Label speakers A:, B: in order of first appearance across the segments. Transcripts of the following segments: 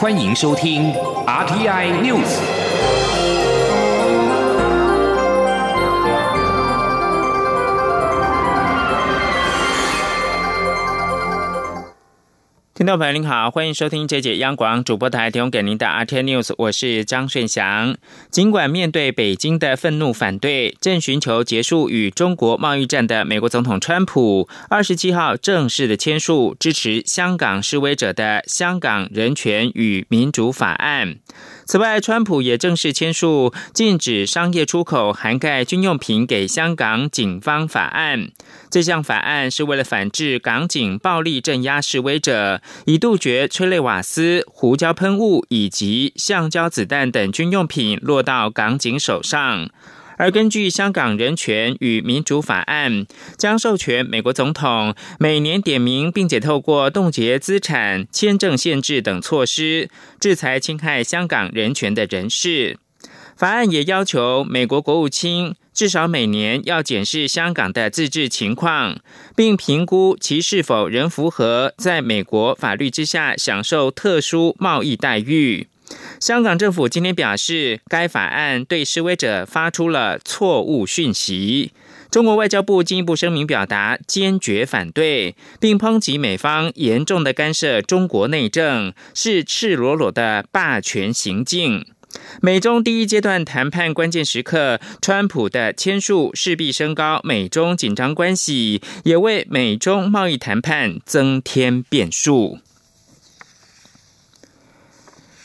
A: 欢迎收听 RPI News。
B: 众朋友您好，欢迎收听这节央广主播台提供给您的 RT News，我是张顺祥。尽管面对北京的愤怒反对，正寻求结束与中国贸易战的美国总统川普，二十七号正式的签署支持香港示威者的《香港人权与民主法案》。此外，川普也正式签署禁止商业出口涵盖军用品给香港警方法案。这项法案是为了反制港警暴力镇压示威者，以杜绝催泪瓦斯、胡椒喷雾以及橡胶子弹等军用品落到港警手上。而根据《香港人权与民主法案》，将授权美国总统每年点名，并且透过冻结资产、签证限制等措施制裁侵害香港人权的人士。法案也要求美国国务卿至少每年要检视香港的自治情况，并评估其是否仍符合在美国法律之下享受特殊贸易待遇。香港政府今天表示，该法案对示威者发出了错误讯息。中国外交部进一步声明表达坚决反对，并抨击美方严重的干涉中国内政，是赤裸裸的霸权行径。美中第一阶段谈判关键时刻，川普的签署势必升高美中紧张关系，也为美中贸易谈判增添变数。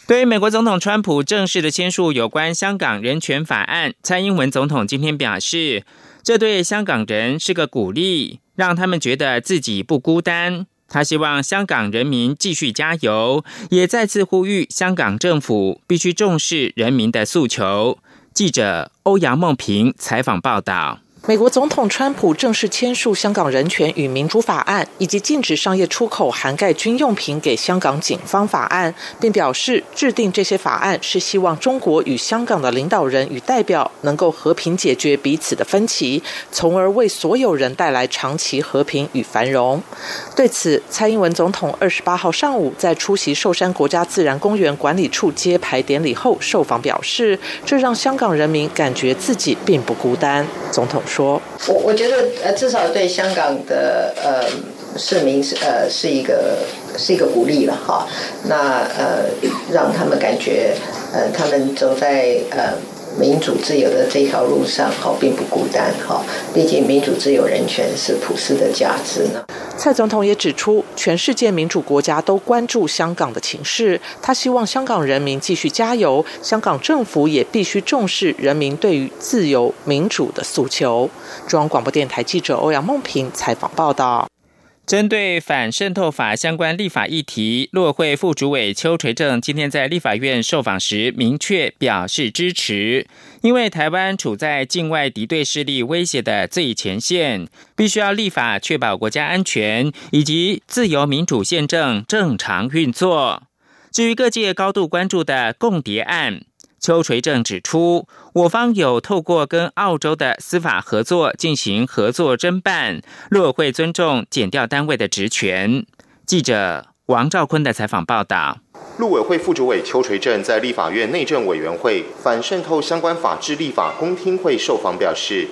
B: 对于美国总统川普正式的签署有关香港人权法案，蔡英文总统今天表示，这对香港人是个鼓励，让他们觉得自己不孤单。他希望香港人民继续加油，也再次呼吁香港政府必须重视人民的诉求。记者欧阳梦平采访报道。
C: 美国总统川普正式签署《香港人权与民主法案》以及禁止商业出口涵盖军用品给香港警方法案，并表示制定这些法案是希望中国与香港的领导人与代表能够和平解决彼此的分歧，从而为所有人带来长期和平与繁荣。对此，蔡英文总统二十八号上午在出席寿山国家自然公园管理处揭牌典礼后受访表示，这让香港人民感觉自己并不孤单。总统。说，
D: 我我觉得呃，至少对香港的呃市民是呃是一个是一个鼓励了哈。那呃，让他们感觉呃，他们走在呃民主自由的这条路上哈，并不孤单哈。毕竟民主自由人权是普世的价值呢。
C: 蔡总统也指出，全世界民主国家都关注香港的情势，他希望香港人民继续加油，香港政府也必须重视人民对于自由民主的诉求。中央广播电台记者欧阳梦平采访报道。
B: 针对反渗透法相关立法议题，陆委会副主委邱垂正今天在立法院受访时明确表示支持，因为台湾处在境外敌对势力威胁的最前线，必须要立法确保国家安全以及自由民主宪政正常运作。至于各界高度关注的共谍案。邱垂正指出，我方有透过跟澳洲的司法合作进行合作侦办，若会尊重检调单位的职权。记者王兆坤的采访报道。
E: 陆委会副主委邱垂正在立法院内政委员会反渗透相关法制立法公听会受访表示，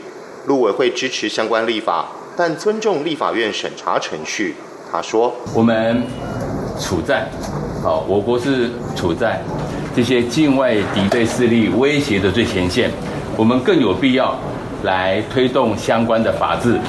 E: 陆委会支持相关立法，但尊重立法院审查程序。他说：“
F: 我们处在，好，我国是处在。”这些境外敌对势力威胁的最前线，我们更有必要来推动相关的法制，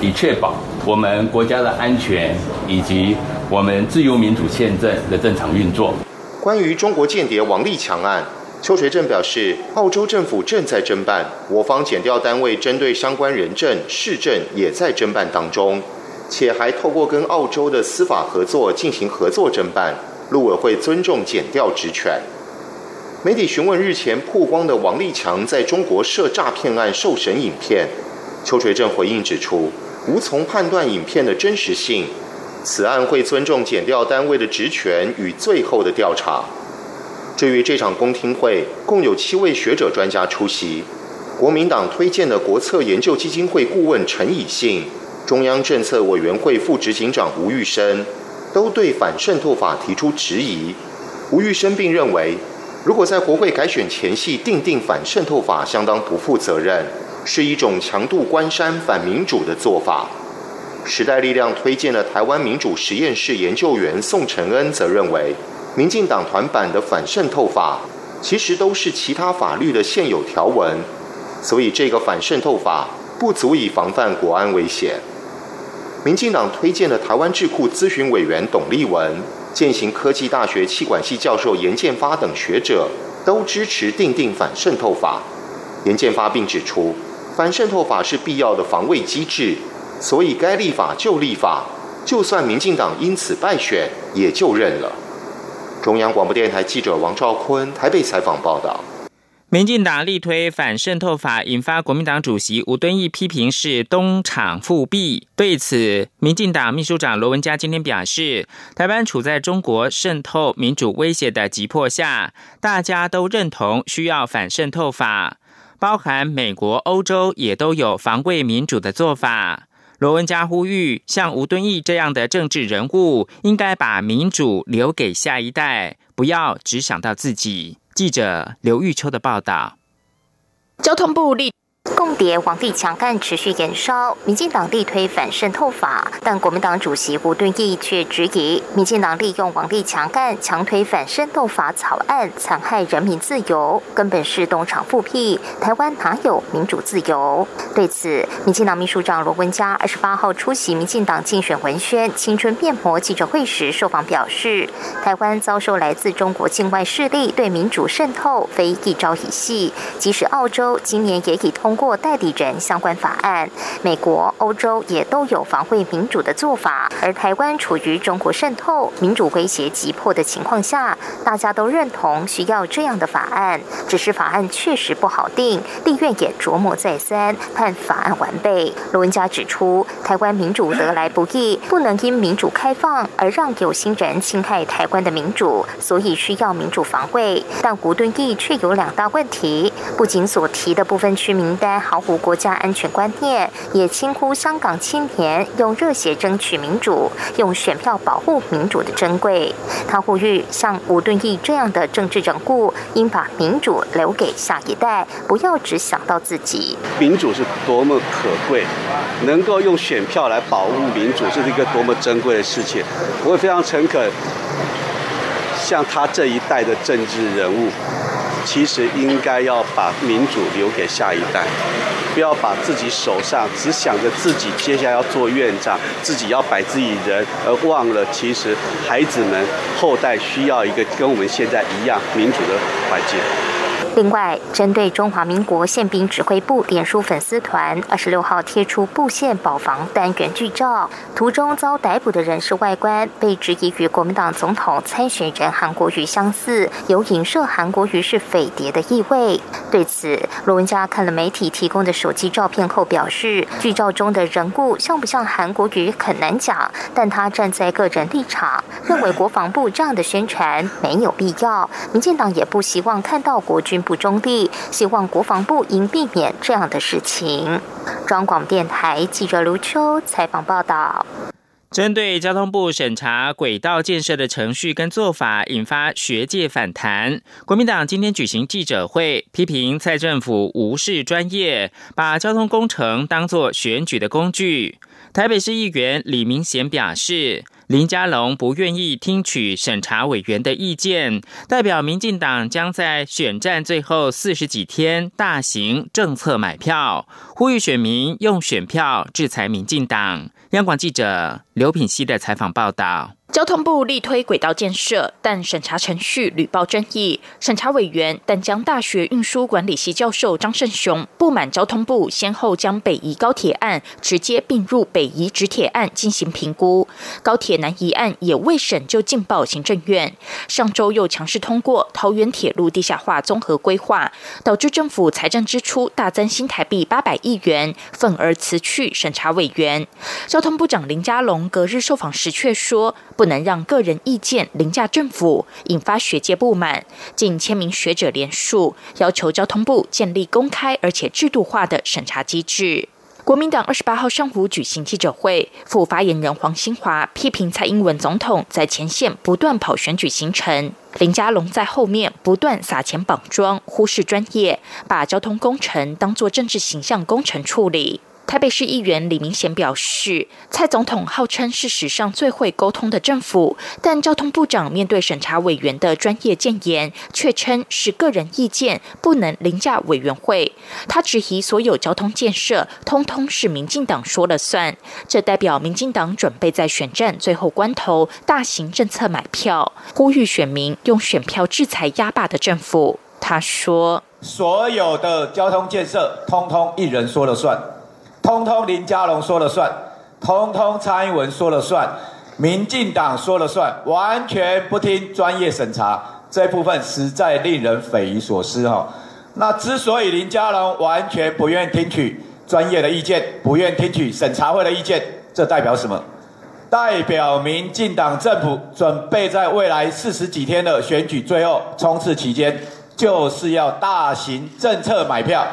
F: 以确保我们国家的安全以及我们自由民主宪政的正常运作。
E: 关于中国间谍王立强案，邱垂正表示，澳洲政府正在侦办，我方检调单位针对相关人证、市政也在侦办当中，且还透过跟澳洲的司法合作进行合作侦办。陆委会尊重检调职权。媒体询问日前曝光的王立强在中国涉诈骗案受审影片，邱垂正回应指出，无从判断影片的真实性。此案会尊重检调单位的职权与最后的调查。至于这场公听会，共有七位学者专家出席，国民党推荐的国策研究基金会顾问陈以信，中央政策委员会副执行长吴玉生。都对反渗透法提出质疑。吴玉生并认为，如果在国会改选前夕定定反渗透法，相当不负责任，是一种强渡关山反民主的做法。时代力量推荐的台湾民主实验室研究员宋承恩则认为，民进党团版的反渗透法其实都是其他法律的现有条文，所以这个反渗透法不足以防范国安危险。民进党推荐的台湾智库咨询委员董立文、建行科技大学气管系教授严建发等学者都支持定定反渗透法。严建发并指出，反渗透法是必要的防卫机制。所以该立法就立法，就算民进党因此败选，也就认了。中央广播电台记者王兆坤台北采访报道。
B: 民进党力推反渗透法，引发国民党主席吴敦义批评是东厂复辟。对此，民进党秘书长罗文嘉今天表示，台湾处在中国渗透民主威胁的急迫下，大家都认同需要反渗透法，包含美国、欧洲也都有防卫民主的做法。罗文嘉呼吁，像吴敦义这样的政治人物，应该把民主留给下一代，不要只想到自己。记者刘玉秋的报道。
G: 交通部立。共谍王立强案持续延烧，民进党力推反渗透法，但国民党主席吴敦义却质疑民进党利用王立强案强推反渗透法草案，残害人民自由，根本是东厂复辟。台湾哪有民主自由？对此，民进党秘书长罗文嘉二十八号出席民进党竞选文宣青春变魔记者会时受访表示，台湾遭受来自中国境外势力对民主渗透，非一朝一夕，即使澳洲今年也已通过。或代理人相关法案，美国、欧洲也都有防卫民主的做法，而台湾处于中国渗透、民主威胁急迫的情况下，大家都认同需要这样的法案。只是法案确实不好定，立院也琢磨再三，盼法案完备。罗文嘉指出，台湾民主得来不易，不能因民主开放而让有心人侵害台湾的民主，所以需要民主防卫。但胡敦义却有两大问题，不仅所提的部分区民。但毫无国家安全观念，也轻忽香港青年用热血争取民主、用选票保护民主的珍贵。他呼吁像吴敦义这样的政治人物，应把民主留给下一代，不要只想到自己。
H: 民主是多么可贵，能够用选票来保护民主，这是一个多么珍贵的事情。我会非常诚恳，像他这一代的政治人物。其实应该要把民主留给下一代，不要把自己手上只想着自己接下来要做院长，自己要摆自己人，而忘了其实孩子们后代需要一个跟我们现在一样民主的环境。
G: 另外，针对中华民国宪兵指挥部脸书粉丝团二十六号贴出布线保防单元剧照，图中遭逮捕的人士外观被质疑与国民党总统参选人韩国瑜相似，有影射韩国瑜是匪谍的意味。对此，罗文嘉看了媒体提供的手机照片后表示，剧照中的人物像不像韩国瑜很难讲，但他站在个人立场，认为国防部这样的宣传没有必要。民进党也不希望看到国军。不中立，希望国防部应避免这样的事情。中广电台记者卢秋采访报道。
B: 针对交通部审查轨道建设的程序跟做法，引发学界反弹。国民党今天举行记者会，批评蔡政府无视专业，把交通工程当作选举的工具。台北市议员李明贤表示。林佳龙不愿意听取审查委员的意见，代表民进党将在选战最后四十几天大型政策买票，呼吁选民用选票制裁民进党。央广记者刘品希的采访报道。
I: 交通部力推轨道建设，但审查程序屡爆争议。审查委员淡江大学运输管理系教授张胜雄不满交通部先后将北宜高铁案直接并入北宜直铁案进行评估，高铁南宜案也未审就进报行政院。上周又强势通过桃园铁路地下化综合规划，导致政府财政支出大增新台币八百亿元，愤而辞去审查委员。交通部长林佳龙隔日受访时却说。不能让个人意见凌驾政府，引发学界不满。近千名学者联署，要求交通部建立公开而且制度化的审查机制。国民党二十八号上午举行记者会，副发言人黄兴华批评蔡英文总统在前线不断跑选举行程，林佳龙在后面不断撒钱绑桩，忽视专业，把交通工程当作政治形象工程处理。台北市议员李明贤表示，蔡总统号称是史上最会沟通的政府，但交通部长面对审查委员的专业谏言，却称是个人意见，不能凌驾委员会。他质疑所有交通建设通通是民进党说了算，这代表民进党准备在选战最后关头大型政策买票，呼吁选民用选票制裁压霸的政府。他说：“
J: 所有的交通建设通通一人说了算。”通通林佳龙说了算，通通蔡英文说了算，民进党说了算，完全不听专业审查，这部分实在令人匪夷所思哈。那之所以林佳龙完全不愿听取专业的意见，不愿听取审查会的意见，这代表什么？代表民进党政府准备在未来四十几天的选举最后冲刺期间，就是要大型政策买票。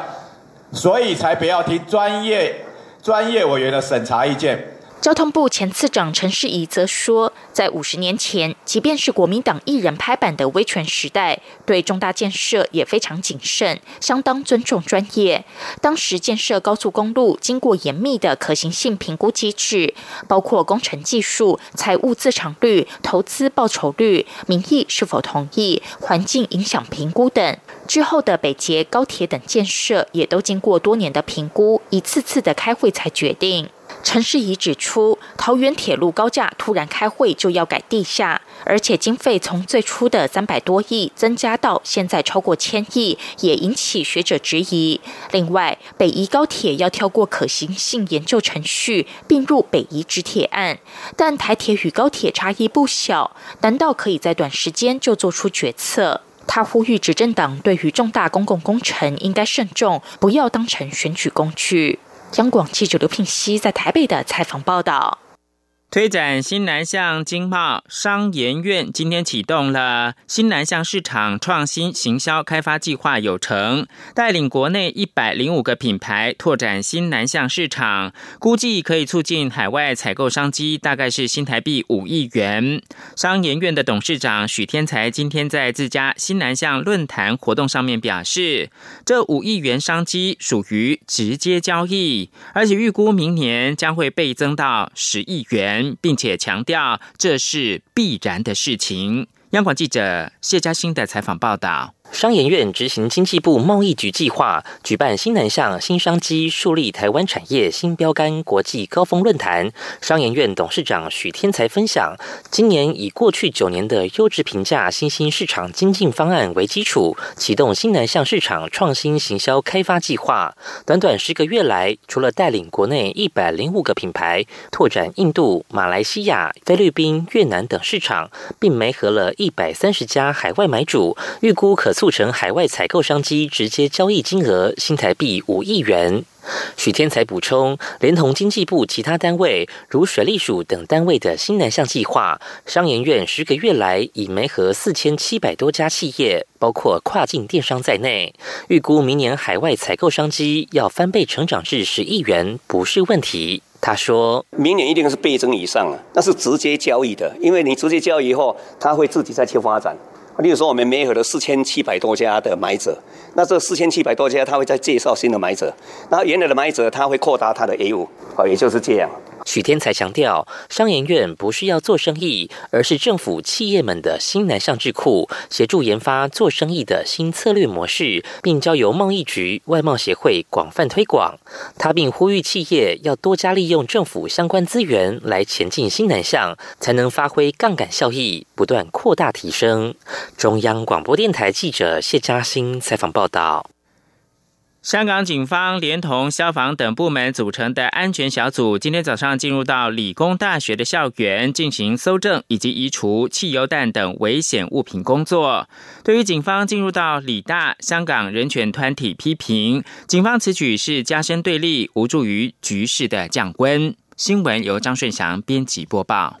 J: 所以才不要听专业专业委员的审查意见。
I: 交通部前次长陈世仪则说，在五十年前，即便是国民党一人拍板的威权时代，对重大建设也非常谨慎，相当尊重专业。当时建设高速公路，经过严密的可行性评估机制，包括工程技术、财务自偿率、投资报酬率、民意是否同意、环境影响评估等。之后的北捷高铁等建设，也都经过多年的评估，一次次的开会才决定。陈世仪指出，桃园铁路高架突然开会就要改地下，而且经费从最初的三百多亿增加到现在超过千亿，也引起学者质疑。另外，北宜高铁要跳过可行性研究程序，并入北宜直铁案，但台铁与高铁差异不小，难道可以在短时间就做出决策？他呼吁执政党对于重大公共工程应该慎重，不要当成选举工具。央广记者刘聘熙在台北的采访报道。
B: 推展新南向经贸商研院今天启动了新南向市场创新行销开发计划有成，带领国内一百零五个品牌拓展新南向市场，估计可以促进海外采购商机，大概是新台币五亿元。商研院的董事长许天才今天在自家新南向论坛活动上面表示，这五亿元商机属于直接交易，而且预估明年将会倍增到十亿元。并且强调这是必然的事情。央广记者谢嘉欣的采访报道。
K: 商研院执行经济部贸易局计划，举办新南向新商机，树立台湾产业新标杆国际高峰论坛。商研院董事长许天才分享，今年以过去九年的优质评价新兴市场精进方案为基础，启动新南向市场创新行销开发计划。短短十个月来，除了带领国内一百零五个品牌拓展印度、马来西亚、菲律宾、越南等市场，并媒合了一百三十家海外买主，预估可。促成海外采购商机直接交易金额新台币五亿元。许天才补充，连同经济部其他单位，如水利署等单位的新南向计划，商研院十个月来已媒合四千七百多家企业，包括跨境电商在内，预估明年海外采购商机要翻倍成长至十亿元不是问题。他说
L: 明年一定是倍增以上啊，那是直接交易的，因为你直接交易以后，他会自己再去发展。例如说，我们媒合了四千七百多家的买者，那这四千七百多家，他会在介绍新的买者，那原来的买者他会扩大他的业务，哦，也就是这样。
K: 许天才强调，商研院不是要做生意，而是政府企业们的新南向智库，协助研发做生意的新策略模式，并交由贸易局、外贸协会广泛推广。他并呼吁企业要多加利用政府相关资源来前进新南向，才能发挥杠杆效益，不断扩大提升。中央广播电台记者谢嘉欣采访报道。
B: 香港警方连同消防等部门组成的安全小组，今天早上进入到理工大学的校园进行搜证以及移除汽油弹等危险物品工作。对于警方进入到理大，香港人权团体批评警方此举是加深对立，无助于局势的降温。新闻由张顺祥编辑播报。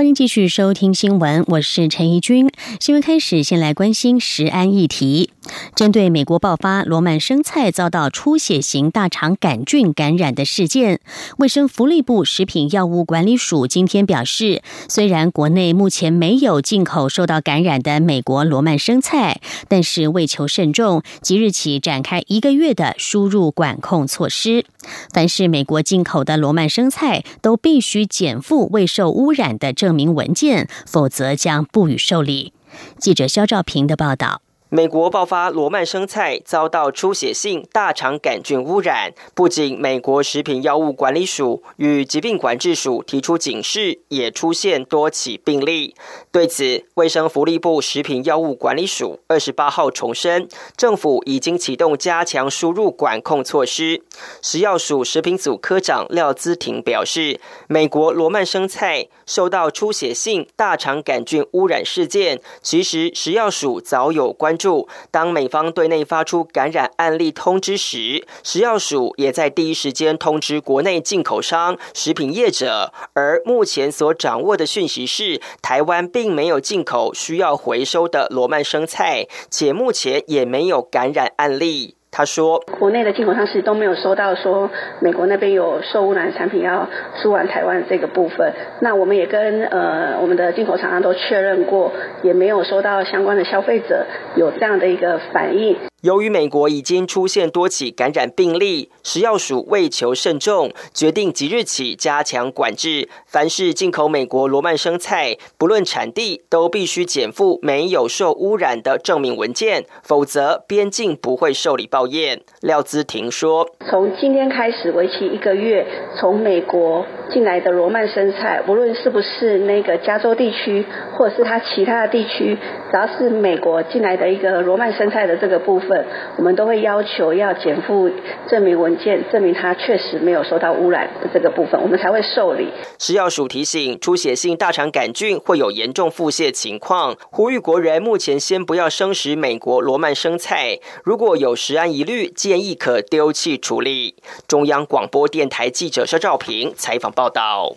M: 欢迎继续收听新闻，我是陈怡君。新闻开始，先来关心食安议题。针对美国爆发罗曼生菜遭到出血型大肠杆菌感染的事件，卫生福利部食品药物管理署今天表示，虽然国内目前没有进口受到感染的美国罗曼生菜，但是为求慎重，即日起展开一个月的输入管控措施。凡是美国进口的罗曼生菜，都必须减负未受污染的证证明文件，否则将不予受理。记者肖兆平的报道。
N: 美国爆发罗曼生菜遭到出血性大肠杆菌污染，不仅美国食品药物管理署与疾病管制署提出警示，也出现多起病例。对此，卫生福利部食品药物管理署二十八号重申，政府已经启动加强输入管控措施。食药署食品组科长廖姿婷表示，美国罗曼生菜受到出血性大肠杆菌污染事件，其实食药署早有关。注当美方对内发出感染案例通知时，食药署也在第一时间通知国内进口商、食品业者。而目前所掌握的讯息是，台湾并没有进口需要回收的罗曼生菜，且目前也没有感染案例。他说：“国内的进口商是都没有收到说美国那边有受污染产品要输往台湾这个部分。那我们也跟呃我们的进口厂商都确认过，也没有收到相关的消费者有这样的一个反应。”由于美国已经出现多起感染病例，食药署为求慎重，决定即日起加强管制。凡是进口美国罗曼生菜，不论产地，都必须减负没有受污染的证明文件，否则边境不会受理报验。廖姿婷说：“从今天开始，为期一个月，从美国进来的罗曼生菜，无论是不是那个加州地区，或者是它其他的地区，只要是美国进来的一个罗曼生菜的这个部分。”我们都会要求要减负证明文件，证明它确实没有受到污染这个部分，我们才会受理。食药署提醒，出血性大肠杆菌会有严重腹泻情况，呼吁国人目前先不要生食美国罗曼生菜，如果有食安疑虑，建议可丢弃处理。中央广播电台记者肖兆平采访报道。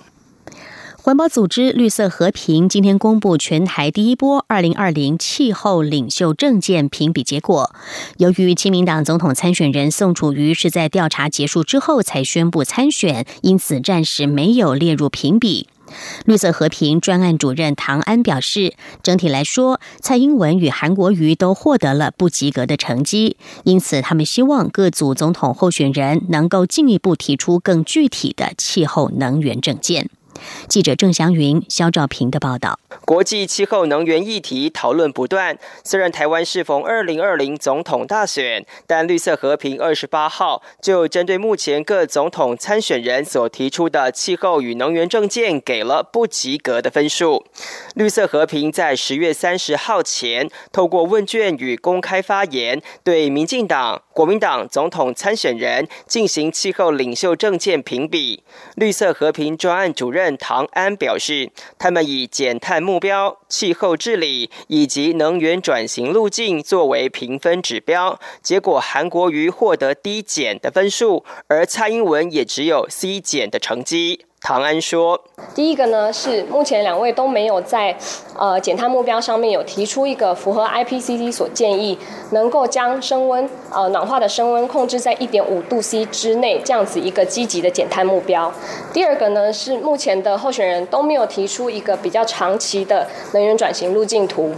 M: 环保组织绿色和平今天公布全台第一波二零二零气候领袖证件评比结果。由于亲民党总统参选人宋楚瑜是在调查结束之后才宣布参选，因此暂时没有列入评比。绿色和平专案主任唐安表示，整体来说，蔡英文与韩国瑜都获得了不及格的成绩，因此他们希望各组总统候选人能够进一步提出更具体的气候能源证件。记者郑祥云、肖兆平的报道。
N: 国际气候能源议题讨论不断。虽然台湾适逢二零二零总统大选，但绿色和平二十八号就针对目前各总统参选人所提出的气候与能源政见，给了不及格的分数。绿色和平在十月三十号前，透过问卷与公开发言，对民进党、国民党总统参选人进行气候领袖政见评比。绿色和平专案主任。唐安表示，他们以减碳目标、气候治理以及能源转型路径作为评分指标，结果韩国瑜获得低减的分数，而蔡英文也只有 C 减的成绩。唐安说：“第一个呢是目前两位都没有在呃减碳目标上面有提出一个符合 IPCC 所建议，能够将升温呃暖化的升温控制在一点五度 C 之内这样子一个积极的减碳目标。第二个呢是目前的候选人都没有提出一个比较长期的能源转型路径图。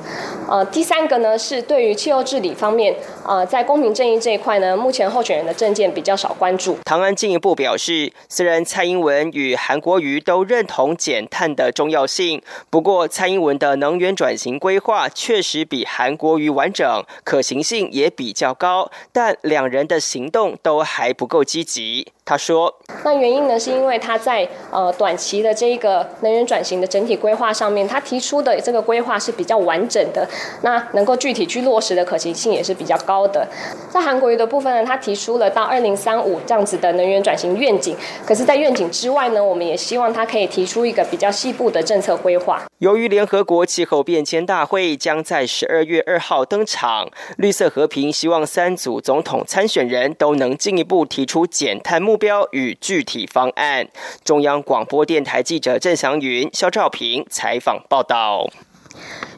N: 呃，第三个呢是对于气候治理方面，呃在公平正义这一块呢，目前候选人的政见比较少关注。”唐安进一步表示，虽然蔡英文与韩韩国瑜都认同减碳的重要性，不过蔡英文的能源转型规划确实比韩国瑜完整，可行性也比较高，但两人的行动都还不够积极。他说：“那原因呢，是因为他在呃短期的这个能源转型的整体规划上面，他提出的这个规划是比较完整的，那能够具体去落实的可行性也是比较高。
O: 高的。在韩国瑜的部分呢，他提出了到二零三五这样子的能源转型愿景。可是，在愿景之外呢，我们也希望他可以提出一个比较细部的政策规划。
N: 由于联合国气候变迁大会将在十二月二号登场，绿色和平希望三组总统参选人都能进一步提出减碳目标与具体方案。中央广播电台记者郑祥云、肖兆平采访报道。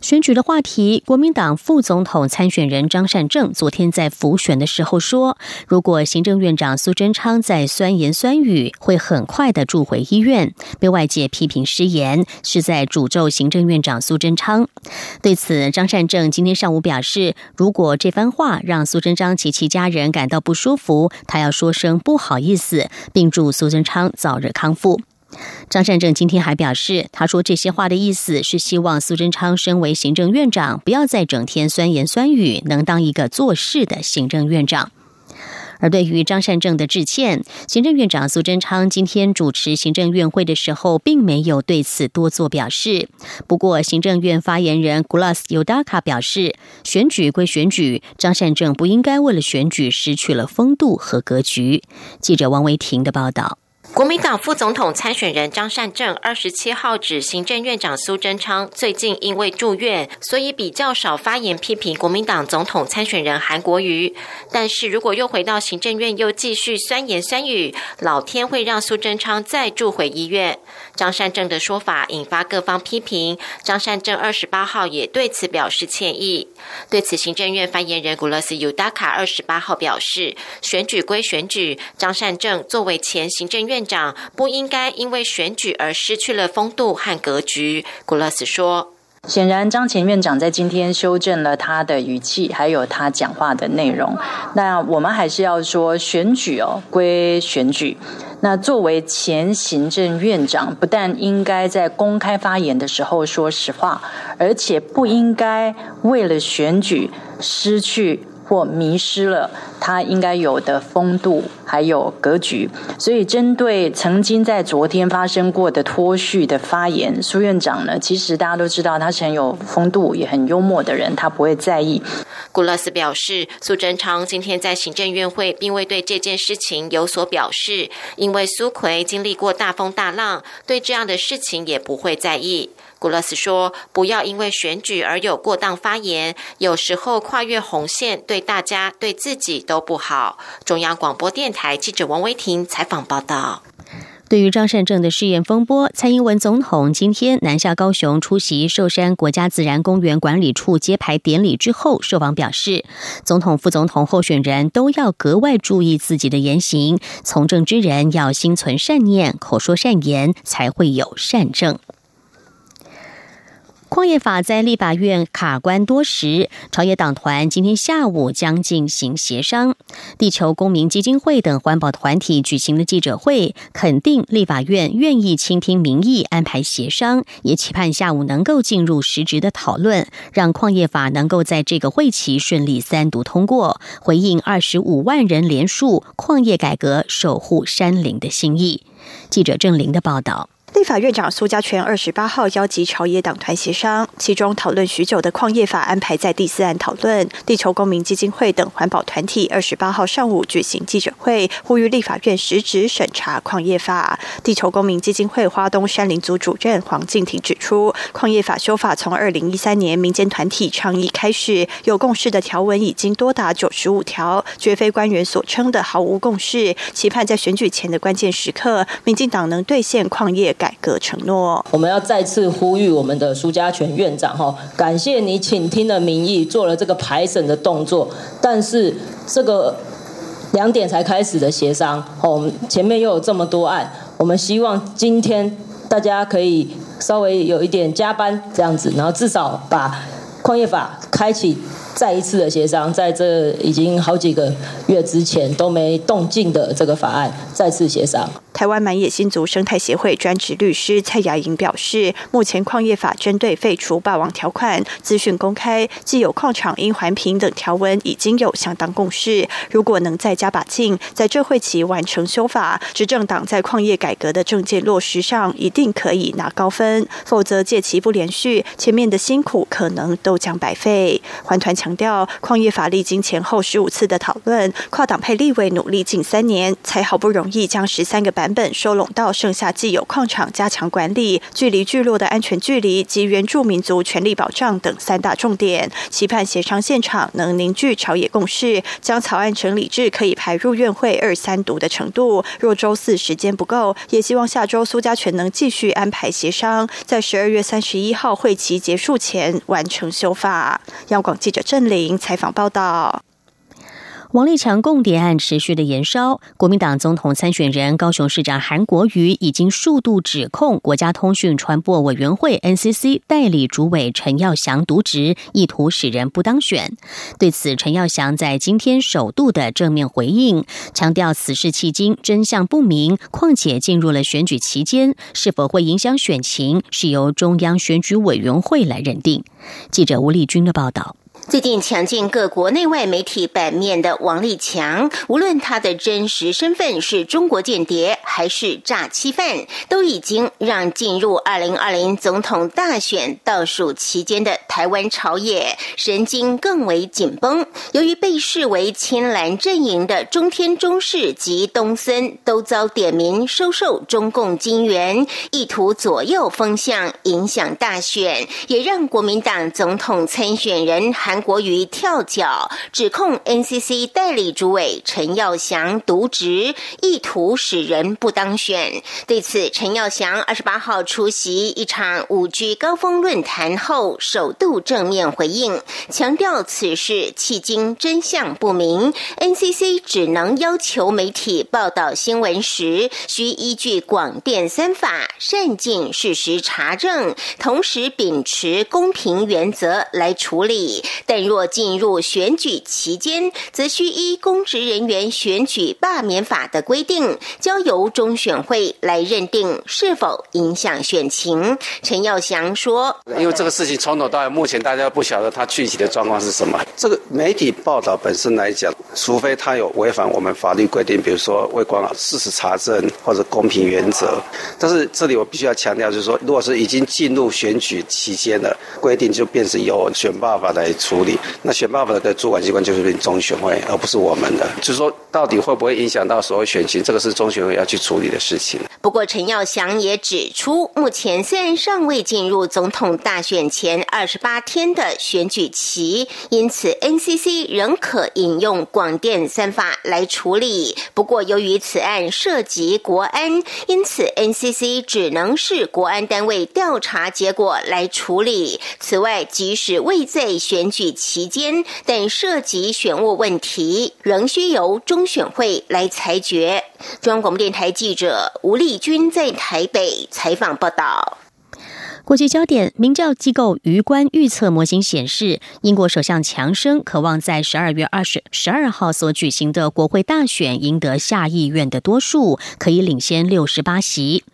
M: 选举的话题，国民党副总统参选人张善政昨天在浮选的时候说，如果行政院长苏贞昌在酸言酸语，会很快的住回医院，被外界批评失言，是在诅咒行政院长苏贞昌。对此，张善政今天上午表示，如果这番话让苏贞昌及其家人感到不舒服，他要说声不好意思，并祝苏贞昌早日康复。张善政今天还表示，他说这些话的意思是希望苏贞昌身为行政院长，不要再整天酸言酸语，能当一个做事的行政院长。而对于张善政的致歉，行政院长苏贞昌今天主持行政院会的时候，并没有对此多做表示。不过，行政院发言人 Glass Udaka 表示，选举归选举，张善政不应该为了选举失去了风度和格局。记者王维婷的报道。
P: 国民党副总统参选人张善政二十七号指，行政院长苏贞昌最近因为住院，所以比较少发言批评国民党总统参选人韩国瑜。但是如果又回到行政院，又继续酸言酸语，老天会让苏贞昌再住回医院。张善政的说法引发各方批评，张善政二十八号也对此表示歉意。对此，行政院发言人古勒斯尤达卡二十八号表示，选举归选举，张善政作为前行政院。院长不应该因为选举而失去了风度和格局。古勒斯说：“
Q: 显然，张前院长在今天修正了他的语气，还有他讲话的内容。那我们还是要说，选举哦归选举。那作为前行政院长，不但应该在公开发言的时候说实话，而且不应该为了选举失去。”或迷失了他应该有的风度，还有格局。所以，针对曾经在昨天发生过的脱序的发言，苏院长呢，其实大家都知道，他是很有风度，也很幽默的人，他不会在意。
P: 古勒斯表示，苏贞昌今天在行政院会并未对这件事情有所表示，因为苏奎经历过大风大浪，对这样的事情也不会在意。古勒斯说：“不要因为选举而有过当发言，有时候跨越红线对大家、对自己都不好。”中央广播电台记者王维婷采访报道。
M: 对于张善政的试验风波，蔡英文总统今天南下高雄出席寿山国家自然公园管理处揭牌典礼之后，受访表示，总统、副总统候选人都要格外注意自己的言行，从政之人要心存善念，口说善言，才会有善政。矿业法在立法院卡关多时，朝野党团今天下午将进行协商。地球公民基金会等环保团体举行的记者会，肯定立法院愿意倾听民意，安排协商，也期盼下午能够进入实质的讨论，让矿业法能够在这个会期顺利三读通过，回应二十五万人联署矿业改革、守护山林的心意。记者郑玲的报道。
R: 立法院长苏家全二十八号邀集朝野党团协商，其中讨论许久的矿业法安排在第四案讨论。地球公民基金会等环保团体二十八号上午举行记者会，呼吁立法院实质审查矿业法。地球公民基金会花东山林组主任黄静婷指出，矿业法修法从二零一三年民间团体倡议开始，有共识的条文已经多达九十五条，绝非官员所称的毫无共识。期盼在选举前的关键时刻，民进党能兑现矿业改。革承诺，
S: 我们要再次呼吁我们的苏家全院长哈，感谢你倾听的民意，做了这个排审的动作。但是这个两点才开始的协商，哦，前面又有这么多案，我们希望今天大家可以稍微有一点加班这样子，然后至少把矿业法开启再一次的协商，在这已经好几个月之前都没动静的这个法案再次协商。
R: 台湾满野新族生态协会专职律师蔡雅莹表示，目前矿业法针对废除霸王条款、资讯公开、既有矿场应环评等条文已经有相当共识。如果能再加把劲，在这会期完成修法，执政党在矿业改革的政见落实上一定可以拿高分。否则借期不连续，前面的辛苦可能都将白费。环团强。强调，矿业法历经前后十五次的讨论，跨党派立委努力近三年，才好不容易将十三个版本收拢到剩下既有矿场加强管理、距离聚落的安全距离及原住民族权利保障等三大重点，期盼协商现场能凝聚朝野共识，将草案整理至可以排入院会二三读的程度。若周四时间不够，也希望下周苏家全能继续安排协商，在十二月三十一号会期结束前完成修法。央广记者郑玲采访报道。
M: 王立强供谍案持续的延烧，国民党总统参选人高雄市长韩国瑜已经数度指控国家通讯传播委员会 NCC 代理主委陈耀祥渎职，意图使人不当选。对此，陈耀祥在今天首度的正面回应，强调此事迄今真相不明，况且进入了选举期间，是否会影响选情，是由中央选举委员会来认定。记者吴丽君的报道。
T: 最近抢进各国内外媒体版面的王立强，无论他的真实身份是中国间谍还是诈欺犯，都已经让进入二零二零总统大选倒数期间的台湾朝野神经更为紧绷。由于被视为亲蓝阵营的中天中视及东森都遭点名收受中共金元，意图左右风向，影响大选，也让国民党总统参选人韩。国瑜跳脚指控 NCC 代理主委陈耀祥渎职，意图使人不当选。对此，陈耀祥二十八号出席一场五 G 高峰论坛后，首度正面回应，强调此事迄今真相不明。NCC 只能要求媒体报道新闻时，需依据广电三法，善尽事实查证，同时秉持公平原则来处理。但若进入选举期间，则需依公职人员选举罢免法的规定，交由中选会来认定是否影响选情。陈耀祥说：“
H: 因为这个事情从头到尾，目前大家不晓得他具体的状况是什么。这个媒体报道本身来讲，除非他有违反我们法律规定，比如说未光事实查证或者公平原则。但是这里我必须要强调，就是说，如果是已经进入选举期间的规定，就变成由选罢法来处。”处理那选办法的主管机关就是中选会，而不是我们的。就是说，到底会不会影响到所有选情，这个是中选会要去处理的事情。
T: 不过，陈耀祥也指出，目前虽然尚未进入总统大选前二十八天的选举期，因此 NCC 仍可引用广电三法来处理。不过，由于此案涉及国安，因此 NCC 只能是国安单位调查结果来处理。此外，即使未在选举期间，但涉及选务问题，仍需由中选会来裁决。中央广播电台记者吴丽李君在台北采访报道。
M: 国际焦点：民调机构余观预测模型显示，英国首相强生渴望在十二月二十十二号所举行的国会大选赢得下议院的多数，可以领先六十八席。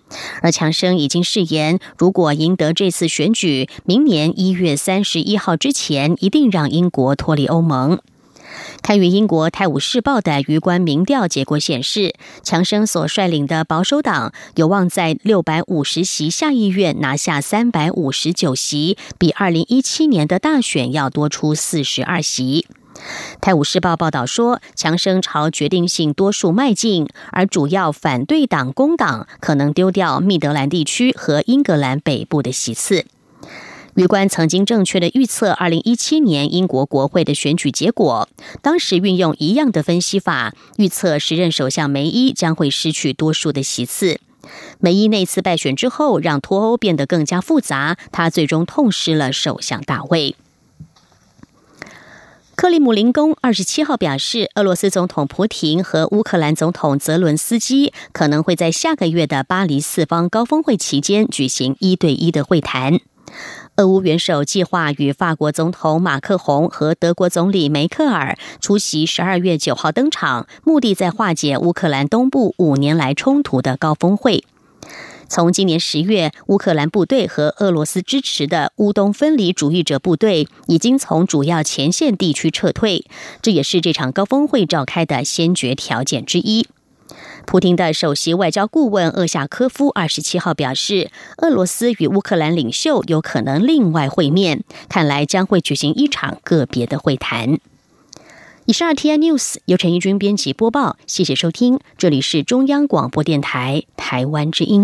M: 而强生已经誓言，如果赢得这次选举，明年一月三十一号之前一定让英国脱离欧盟。堪于英国《泰晤士报》的余关民调结果显示，强生所率领的保守党有望在六百五十席下议院拿下三百五十九席，比二零一七年的大选要多出四十二席。《泰晤士报》报道说，强生朝决定性多数迈进，而主要反对党工党可能丢掉密德兰地区和英格兰北部的席次。余官曾经正确的预测二零一七年英国国会的选举结果，当时运用一样的分析法预测时任首相梅伊将会失去多数的席次。梅伊那次败选之后，让脱欧变得更加复杂，他最终痛失了首相大位。克里姆林宫二十七号表示，俄罗斯总统普廷和乌克兰总统泽伦斯基可能会在下个月的巴黎四方高峰会期间举行一对一的会谈。俄乌元首计划与法国总统马克宏和德国总理梅克尔出席十二月九号登场，目的在化解乌克兰东部五年来冲突的高峰会。从今年十月，乌克兰部队和俄罗斯支持的乌东分离主义者部队已经从主要前线地区撤退，这也是这场高峰会召开的先决条件之一。普京的首席外交顾问厄夏科夫二十七号表示，俄罗斯与乌克兰领袖有可能另外会面，看来将会举行一场个别的会谈。以上是 T I News 由陈义军编辑播报，谢谢收听，这里是中央广播电台台湾之音。